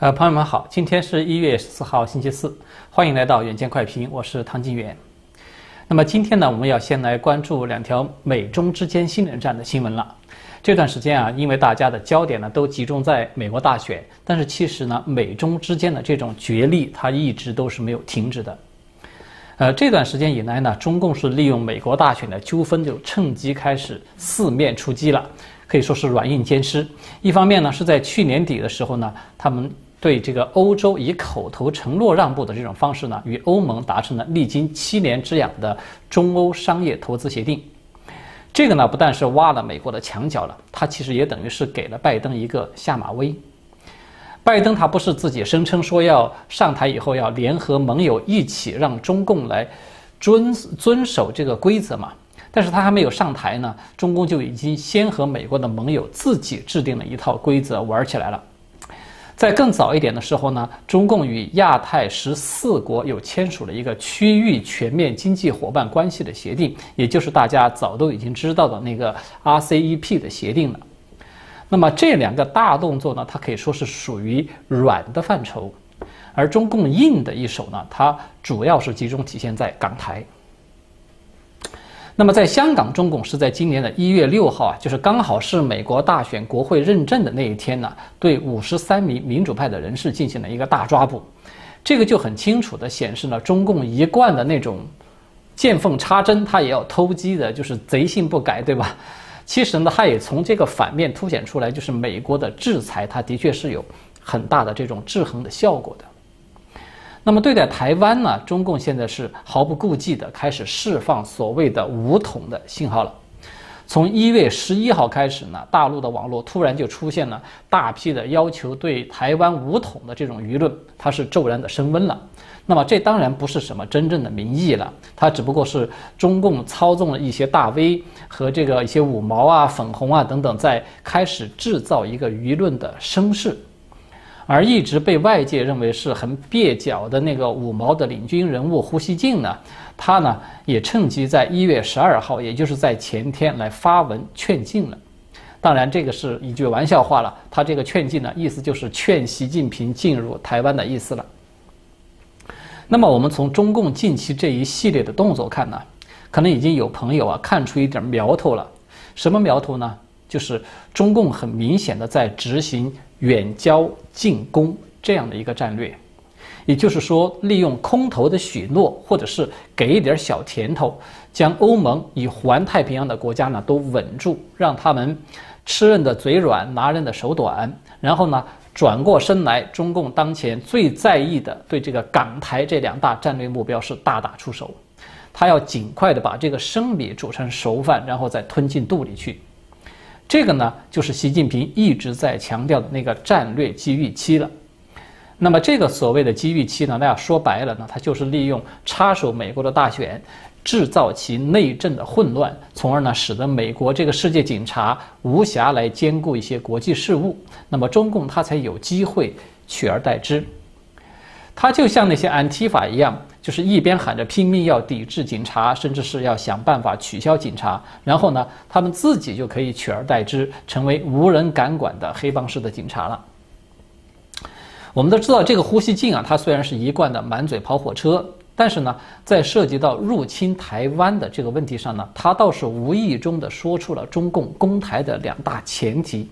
呃，朋友们好，今天是一月十四号，星期四，欢迎来到远见快评，我是汤金远。那么今天呢，我们要先来关注两条美中之间新冷战的新闻了。这段时间啊，因为大家的焦点呢都集中在美国大选，但是其实呢，美中之间的这种角力，它一直都是没有停止的。呃，这段时间以来呢，中共是利用美国大选的纠纷，就趁机开始四面出击了，可以说是软硬兼施。一方面呢，是在去年底的时候呢，他们对这个欧洲以口头承诺让步的这种方式呢，与欧盟达成了历经七年之痒的中欧商业投资协定。这个呢，不但是挖了美国的墙角了，它其实也等于是给了拜登一个下马威。拜登他不是自己声称说要上台以后要联合盟友一起让中共来遵遵守这个规则嘛？但是他还没有上台呢，中共就已经先和美国的盟友自己制定了一套规则玩起来了。在更早一点的时候呢，中共与亚太十四国又签署了一个区域全面经济伙伴关系的协定，也就是大家早都已经知道的那个 RCEP 的协定了。那么这两个大动作呢，它可以说是属于软的范畴，而中共硬的一手呢，它主要是集中体现在港台。那么，在香港，中共是在今年的一月六号啊，就是刚好是美国大选国会认证的那一天呢，对五十三名民主派的人士进行了一个大抓捕。这个就很清楚地显示了中共一贯的那种见缝插针，他也要偷鸡的，就是贼性不改，对吧？其实呢，他也从这个反面凸显出来，就是美国的制裁，它的确是有很大的这种制衡的效果的。那么对待台湾呢？中共现在是毫不顾忌地开始释放所谓的武统的信号了。从一月十一号开始呢，大陆的网络突然就出现了大批的要求对台湾武统的这种舆论，它是骤然的升温了。那么这当然不是什么真正的民意了，它只不过是中共操纵了一些大 V 和这个一些五毛啊、粉红啊等等，在开始制造一个舆论的声势。而一直被外界认为是很蹩脚的那个五毛的领军人物胡锡进呢，他呢也趁机在一月十二号，也就是在前天来发文劝进了。当然，这个是一句玩笑话了。他这个劝进呢，意思就是劝习近平进入台湾的意思了。那么，我们从中共近期这一系列的动作看呢，可能已经有朋友啊看出一点苗头了。什么苗头呢？就是中共很明显的在执行远交近攻这样的一个战略，也就是说，利用空头的许诺，或者是给一点小甜头，将欧盟以环太平洋的国家呢都稳住，让他们吃人的嘴软，拿人的手短，然后呢转过身来，中共当前最在意的对这个港台这两大战略目标是大打出手，他要尽快的把这个生米煮成熟饭，然后再吞进肚里去。这个呢，就是习近平一直在强调的那个战略机遇期了。那么，这个所谓的机遇期呢，那要说白了呢，它就是利用插手美国的大选，制造其内政的混乱，从而呢，使得美国这个世界警察无暇来兼顾一些国际事务。那么，中共它才有机会取而代之。他就像那些安提法一样，就是一边喊着拼命要抵制警察，甚至是要想办法取消警察，然后呢，他们自己就可以取而代之，成为无人敢管的黑帮式的警察了。我们都知道，这个呼吸镜啊，他虽然是一贯的满嘴跑火车，但是呢，在涉及到入侵台湾的这个问题上呢，他倒是无意中的说出了中共攻台的两大前提。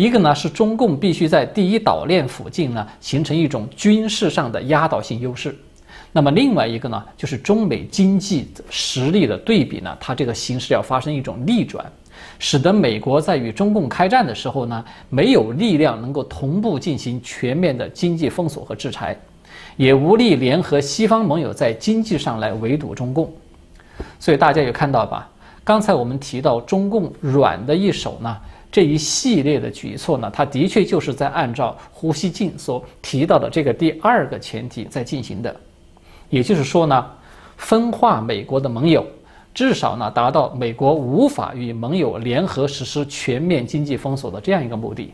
一个呢是中共必须在第一岛链附近呢形成一种军事上的压倒性优势，那么另外一个呢就是中美经济实力的对比呢，它这个形势要发生一种逆转，使得美国在与中共开战的时候呢没有力量能够同步进行全面的经济封锁和制裁，也无力联合西方盟友在经济上来围堵中共，所以大家有看到吧？刚才我们提到中共软的一手呢。这一系列的举措呢，它的确就是在按照胡锡进所提到的这个第二个前提在进行的，也就是说呢，分化美国的盟友，至少呢达到美国无法与盟友联合实施全面经济封锁的这样一个目的。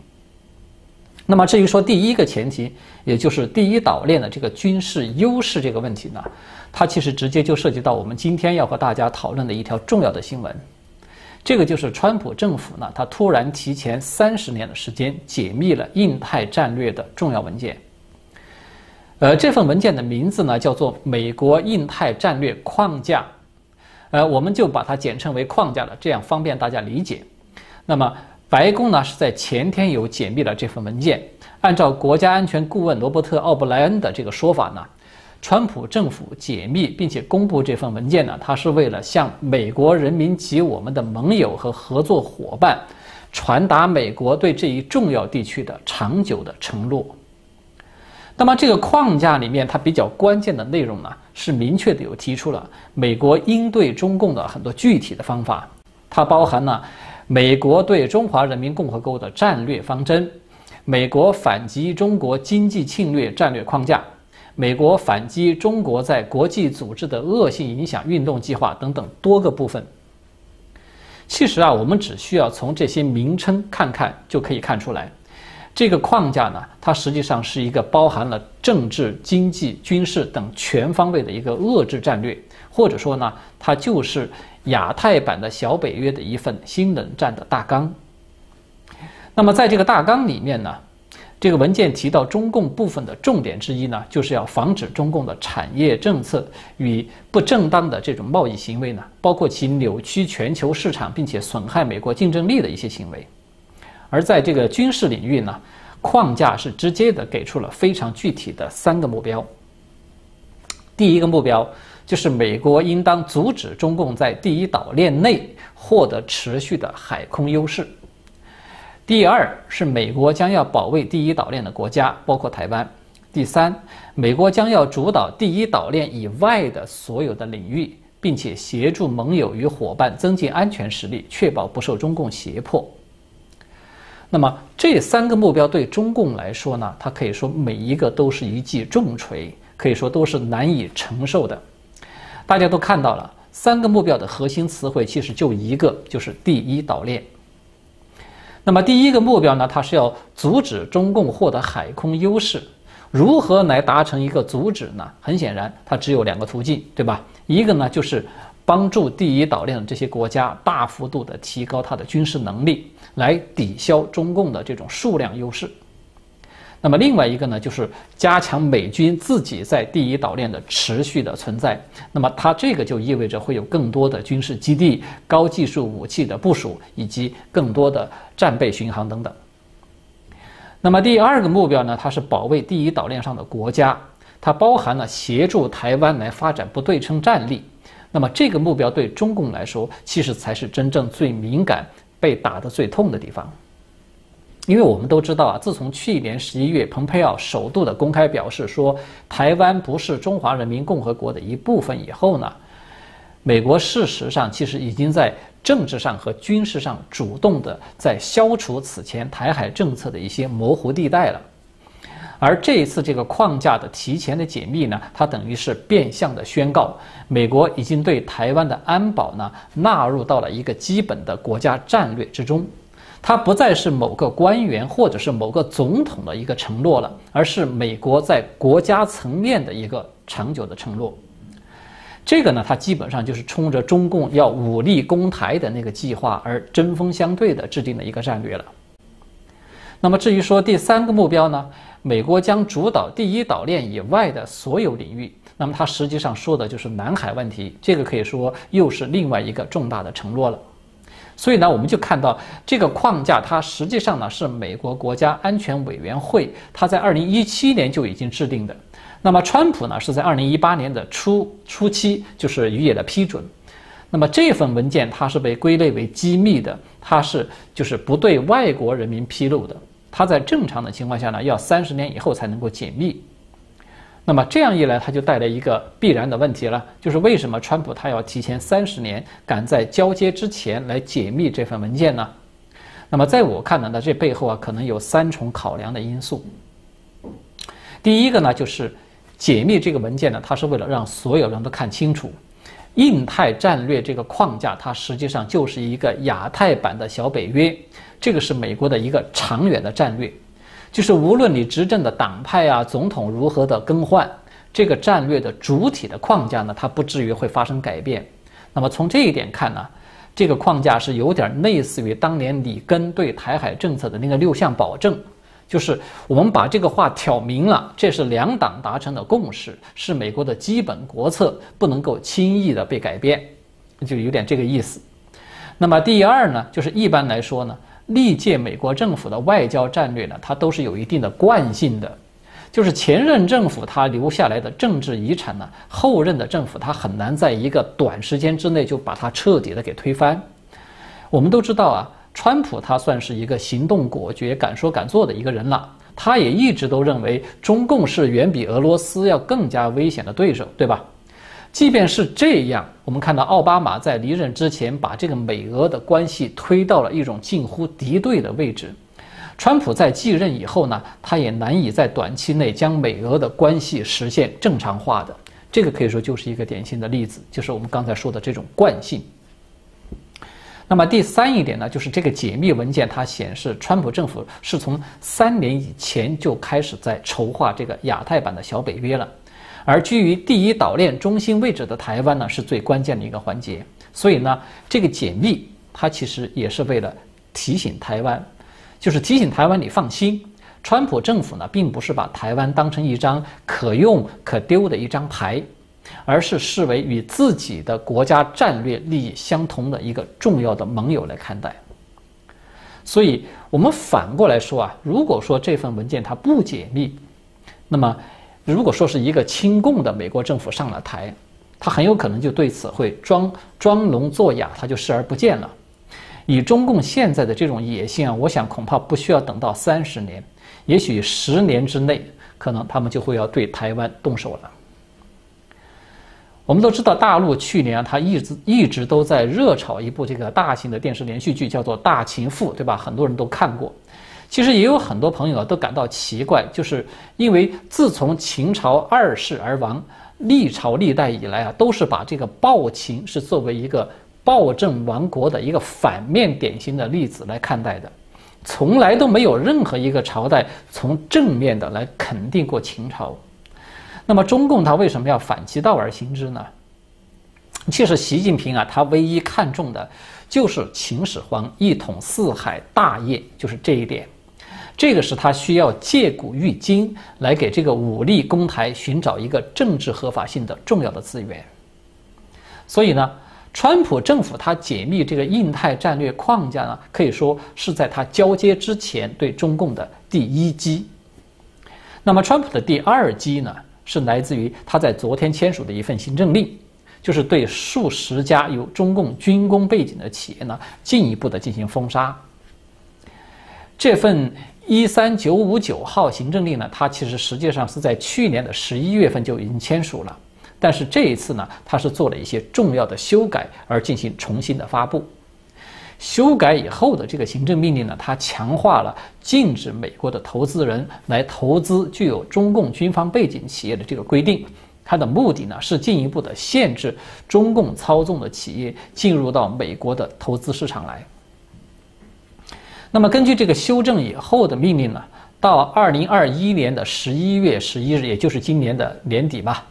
那么至于说第一个前提，也就是第一岛链的这个军事优势这个问题呢，它其实直接就涉及到我们今天要和大家讨论的一条重要的新闻。这个就是川普政府呢，他突然提前三十年的时间解密了印太战略的重要文件。呃，这份文件的名字呢叫做《美国印太战略框架》，呃，我们就把它简称为框架了，这样方便大家理解。那么，白宫呢是在前天有解密了这份文件。按照国家安全顾问罗伯特·奥布莱恩的这个说法呢。川普政府解密并且公布这份文件呢，它是为了向美国人民及我们的盟友和合作伙伴传达美国对这一重要地区的长久的承诺。那么这个框架里面，它比较关键的内容呢，是明确的有提出了美国应对中共的很多具体的方法。它包含了美国对中华人民共和国的战略方针、美国反击中国经济侵略战略框架。美国反击中国在国际组织的恶性影响运动计划等等多个部分。其实啊，我们只需要从这些名称看看，就可以看出来，这个框架呢，它实际上是一个包含了政治、经济、军事等全方位的一个遏制战略，或者说呢，它就是亚太版的小北约的一份新冷战的大纲。那么在这个大纲里面呢？这个文件提到，中共部分的重点之一呢，就是要防止中共的产业政策与不正当的这种贸易行为呢，包括其扭曲全球市场并且损害美国竞争力的一些行为。而在这个军事领域呢，框架是直接的给出了非常具体的三个目标。第一个目标就是美国应当阻止中共在第一岛链内获得持续的海空优势。第二是美国将要保卫第一岛链的国家，包括台湾。第三，美国将要主导第一岛链以外的所有的领域，并且协助盟友与伙伴增进安全实力，确保不受中共胁迫。那么这三个目标对中共来说呢？它可以说每一个都是一记重锤，可以说都是难以承受的。大家都看到了，三个目标的核心词汇其实就一个，就是第一岛链。那么第一个目标呢，它是要阻止中共获得海空优势。如何来达成一个阻止呢？很显然，它只有两个途径，对吧？一个呢，就是帮助第一岛链的这些国家大幅度的提高它的军事能力，来抵消中共的这种数量优势。那么另外一个呢，就是加强美军自己在第一岛链的持续的存在。那么它这个就意味着会有更多的军事基地、高技术武器的部署，以及更多的战备巡航等等。那么第二个目标呢，它是保卫第一岛链上的国家，它包含了协助台湾来发展不对称战力。那么这个目标对中共来说，其实才是真正最敏感、被打得最痛的地方。因为我们都知道啊，自从去年十一月，蓬佩奥首度的公开表示说台湾不是中华人民共和国的一部分以后呢，美国事实上其实已经在政治上和军事上主动的在消除此前台海政策的一些模糊地带了。而这一次这个框架的提前的解密呢，它等于是变相的宣告，美国已经对台湾的安保呢纳入到了一个基本的国家战略之中。它不再是某个官员或者是某个总统的一个承诺了，而是美国在国家层面的一个长久的承诺。这个呢，它基本上就是冲着中共要武力攻台的那个计划而针锋相对的制定的一个战略了。那么至于说第三个目标呢，美国将主导第一岛链以外的所有领域，那么它实际上说的就是南海问题。这个可以说又是另外一个重大的承诺了。所以呢，我们就看到这个框架，它实际上呢是美国国家安全委员会，它在二零一七年就已经制定的。那么，川普呢是在二零一八年的初初期就是予以了批准。那么这份文件它是被归类为机密的，它是就是不对外国人民披露的。它在正常的情况下呢，要三十年以后才能够解密。那么这样一来，它就带来一个必然的问题了，就是为什么川普他要提前三十年赶在交接之前来解密这份文件呢？那么在我看来呢，这背后啊可能有三重考量的因素。第一个呢，就是解密这个文件呢，它是为了让所有人都看清楚，印太战略这个框架，它实际上就是一个亚太版的小北约，这个是美国的一个长远的战略。就是无论你执政的党派啊，总统如何的更换，这个战略的主体的框架呢，它不至于会发生改变。那么从这一点看呢，这个框架是有点类似于当年里根对台海政策的那个六项保证，就是我们把这个话挑明了，这是两党达成的共识，是美国的基本国策，不能够轻易的被改变，就有点这个意思。那么第二呢，就是一般来说呢，历届美国政府的外交战略呢，它都是有一定的惯性的。就是前任政府它留下来的政治遗产呢，后任的政府它很难在一个短时间之内就把它彻底的给推翻。我们都知道啊，川普他算是一个行动果决、敢说敢做的一个人了。他也一直都认为中共是远比俄罗斯要更加危险的对手，对吧？即便是这样，我们看到奥巴马在离任之前把这个美俄的关系推到了一种近乎敌对的位置。川普在继任以后呢，他也难以在短期内将美俄的关系实现正常化的。这个可以说就是一个典型的例子，就是我们刚才说的这种惯性。那么第三一点呢，就是这个解密文件它显示，川普政府是从三年以前就开始在筹划这个亚太版的小北约了，而居于第一岛链中心位置的台湾呢，是最关键的一个环节。所以呢，这个解密它其实也是为了提醒台湾。就是提醒台湾，你放心，川普政府呢，并不是把台湾当成一张可用可丢的一张牌，而是视为与自己的国家战略利益相同的一个重要的盟友来看待。所以，我们反过来说啊，如果说这份文件它不解密，那么如果说是一个亲共的美国政府上了台，他很有可能就对此会装装聋作哑，他就视而不见了。以中共现在的这种野心啊，我想恐怕不需要等到三十年，也许十年之内，可能他们就会要对台湾动手了。我们都知道，大陆去年啊，他一直一直都在热炒一部这个大型的电视连续剧，叫做《大秦赋》，对吧？很多人都看过。其实也有很多朋友啊，都感到奇怪，就是因为自从秦朝二世而亡，历朝历代以来啊，都是把这个暴秦是作为一个。暴政亡国的一个反面典型的例子来看待的，从来都没有任何一个朝代从正面的来肯定过秦朝。那么中共他为什么要反其道而行之呢？其实习近平啊，他唯一看重的就是秦始皇一统四海大业，就是这一点。这个是他需要借古喻今来给这个武力攻台寻找一个政治合法性的重要的资源。所以呢。川普政府他解密这个印太战略框架呢，可以说是在他交接之前对中共的第一击。那么，川普的第二击呢，是来自于他在昨天签署的一份行政令，就是对数十家有中共军工背景的企业呢，进一步的进行封杀。这份一三九五九号行政令呢，它其实实际上是在去年的十一月份就已经签署了。但是这一次呢，它是做了一些重要的修改而进行重新的发布。修改以后的这个行政命令呢，它强化了禁止美国的投资人来投资具有中共军方背景企业的这个规定。它的目的呢，是进一步的限制中共操纵的企业进入到美国的投资市场来。那么根据这个修正以后的命令呢，到二零二一年的十一月十一日，也就是今年的年底吧。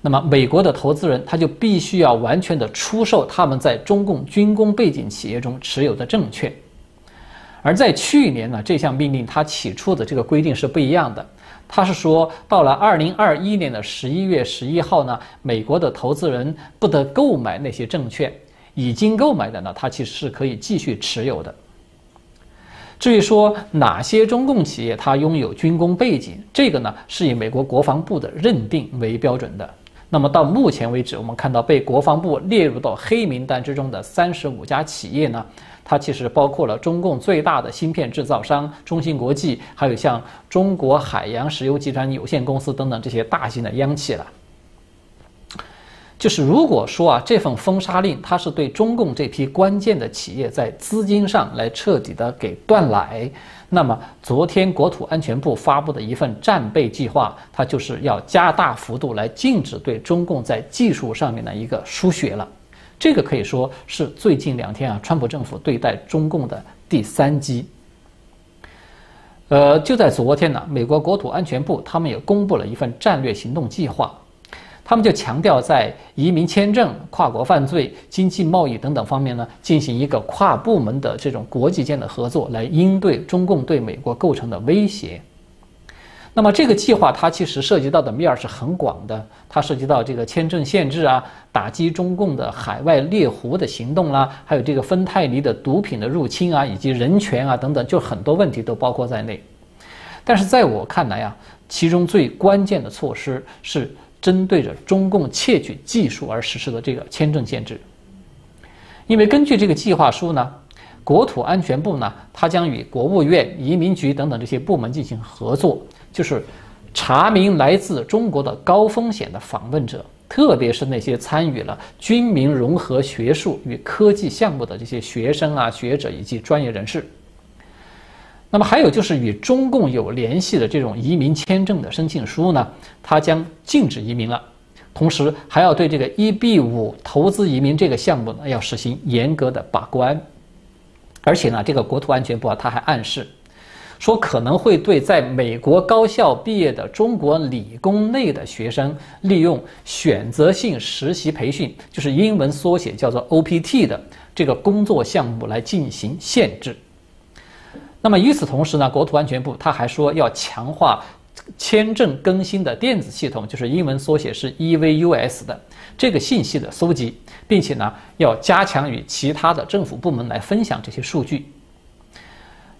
那么，美国的投资人他就必须要完全的出售他们在中共军工背景企业中持有的证券。而在去年呢，这项命令它起初的这个规定是不一样的，它是说到了二零二一年的十一月十一号呢，美国的投资人不得购买那些证券，已经购买的呢，它其实是可以继续持有的。至于说哪些中共企业它拥有军工背景，这个呢是以美国国防部的认定为标准的。那么到目前为止，我们看到被国防部列入到黑名单之中的三十五家企业呢，它其实包括了中共最大的芯片制造商中芯国际，还有像中国海洋石油集团有限公司等等这些大型的央企了。就是如果说啊，这份封杀令它是对中共这批关键的企业在资金上来彻底的给断奶。那么，昨天国土安全部发布的一份战备计划，它就是要加大幅度来禁止对中共在技术上面的一个输血了。这个可以说是最近两天啊，川普政府对待中共的第三击。呃，就在昨天呢，美国国土安全部他们也公布了一份战略行动计划。他们就强调在移民签证、跨国犯罪、经济贸易等等方面呢，进行一个跨部门的这种国际间的合作，来应对中共对美国构成的威胁。那么这个计划它其实涉及到的面儿是很广的，它涉及到这个签证限制啊，打击中共的海外猎狐的行动啦，还有这个芬太尼的毒品的入侵啊，以及人权啊等等，就很多问题都包括在内。但是在我看来啊，其中最关键的措施是针对着中共窃取技术而实施的这个签证限制，因为根据这个计划书呢，国土安全部呢，它将与国务院、移民局等等这些部门进行合作。就是查明来自中国的高风险的访问者，特别是那些参与了军民融合学术与科技项目的这些学生啊、学者以及专业人士。那么还有就是与中共有联系的这种移民签证的申请书呢，它将禁止移民了，同时还要对这个 EB 五投资移民这个项目呢要实行严格的把关，而且呢，这个国土安全部啊，他还暗示。说可能会对在美国高校毕业的中国理工类的学生，利用选择性实习培训，就是英文缩写叫做 OPT 的这个工作项目来进行限制。那么与此同时呢，国土安全部他还说要强化签证更新的电子系统，就是英文缩写是 EVUS 的这个信息的搜集，并且呢要加强与其他的政府部门来分享这些数据。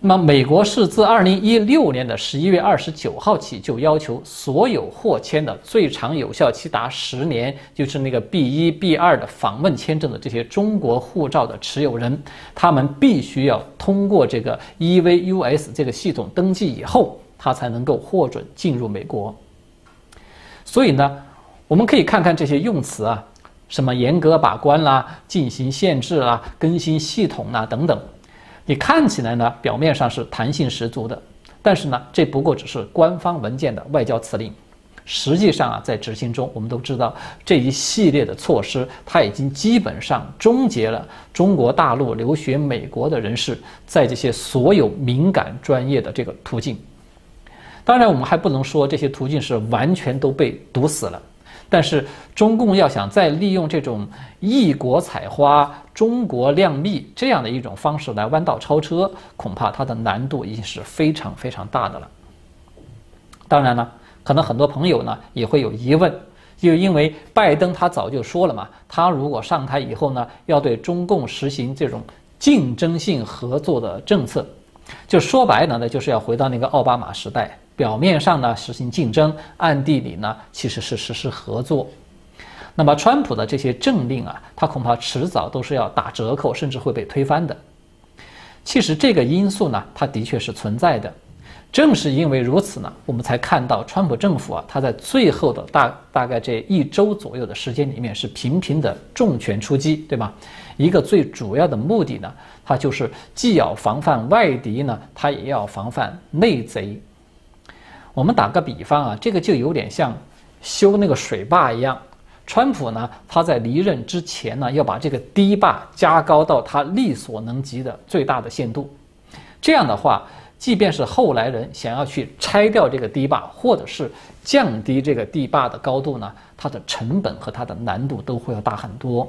那么，美国是自二零一六年的十一月二十九号起，就要求所有获签的最长有效期达十年，就是那个 B 一、B 二的访问签证的这些中国护照的持有人，他们必须要通过这个 EVUS 这个系统登记以后，他才能够获准进入美国。所以呢，我们可以看看这些用词啊，什么严格把关啦、进行限制啦、更新系统啦等等。你看起来呢，表面上是弹性十足的，但是呢，这不过只是官方文件的外交辞令。实际上啊，在执行中，我们都知道这一系列的措施，它已经基本上终结了中国大陆留学美国的人士在这些所有敏感专业的这个途径。当然，我们还不能说这些途径是完全都被堵死了。但是，中共要想再利用这种异国采花、中国靓丽这样的一种方式来弯道超车，恐怕它的难度已经是非常非常大的了。当然了，可能很多朋友呢也会有疑问，就因为拜登他早就说了嘛，他如果上台以后呢，要对中共实行这种竞争性合作的政策，就说白了呢，就是要回到那个奥巴马时代。表面上呢实行竞争，暗地里呢其实是实施合作。那么川普的这些政令啊，他恐怕迟早都是要打折扣，甚至会被推翻的。其实这个因素呢，它的确是存在的。正是因为如此呢，我们才看到川普政府啊，他在最后的大大概这一周左右的时间里面，是频频的重拳出击，对吧？一个最主要的目的呢，它就是既要防范外敌呢，它也要防范内贼。我们打个比方啊，这个就有点像修那个水坝一样。川普呢，他在离任之前呢，要把这个堤坝加高到他力所能及的最大的限度。这样的话，即便是后来人想要去拆掉这个堤坝，或者是降低这个堤坝的高度呢，它的成本和它的难度都会要大很多。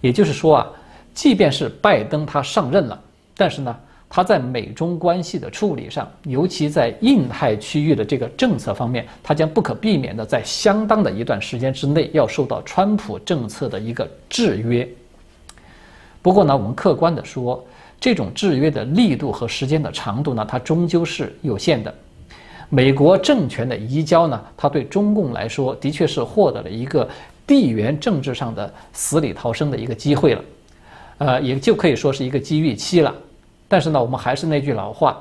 也就是说啊，即便是拜登他上任了，但是呢。他在美中关系的处理上，尤其在印太区域的这个政策方面，他将不可避免的在相当的一段时间之内要受到川普政策的一个制约。不过呢，我们客观的说，这种制约的力度和时间的长度呢，它终究是有限的。美国政权的移交呢，它对中共来说的确是获得了一个地缘政治上的死里逃生的一个机会了，呃，也就可以说是一个机遇期了。但是呢，我们还是那句老话，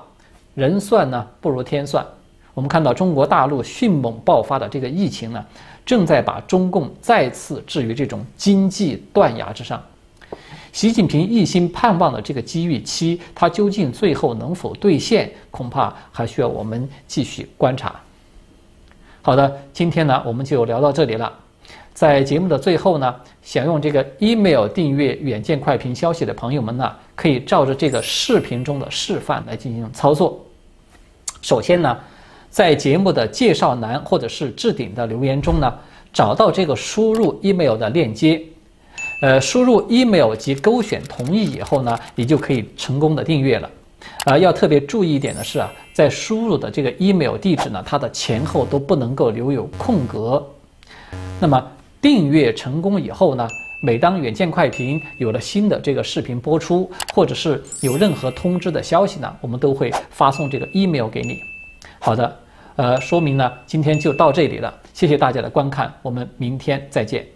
人算呢不如天算。我们看到中国大陆迅猛爆发的这个疫情呢，正在把中共再次置于这种经济断崖之上。习近平一心盼望的这个机遇期，它究竟最后能否兑现，恐怕还需要我们继续观察。好的，今天呢，我们就聊到这里了。在节目的最后呢，想用这个 email 订阅远见快评消息的朋友们呢，可以照着这个视频中的示范来进行操作。首先呢，在节目的介绍栏或者是置顶的留言中呢，找到这个输入 email 的链接，呃，输入 email 及勾选同意以后呢，你就可以成功的订阅了。啊，要特别注意一点的是啊，在输入的这个 email 地址呢，它的前后都不能够留有空格。那么订阅成功以后呢，每当远见快评有了新的这个视频播出，或者是有任何通知的消息呢，我们都会发送这个 email 给你。好的，呃，说明呢，今天就到这里了，谢谢大家的观看，我们明天再见。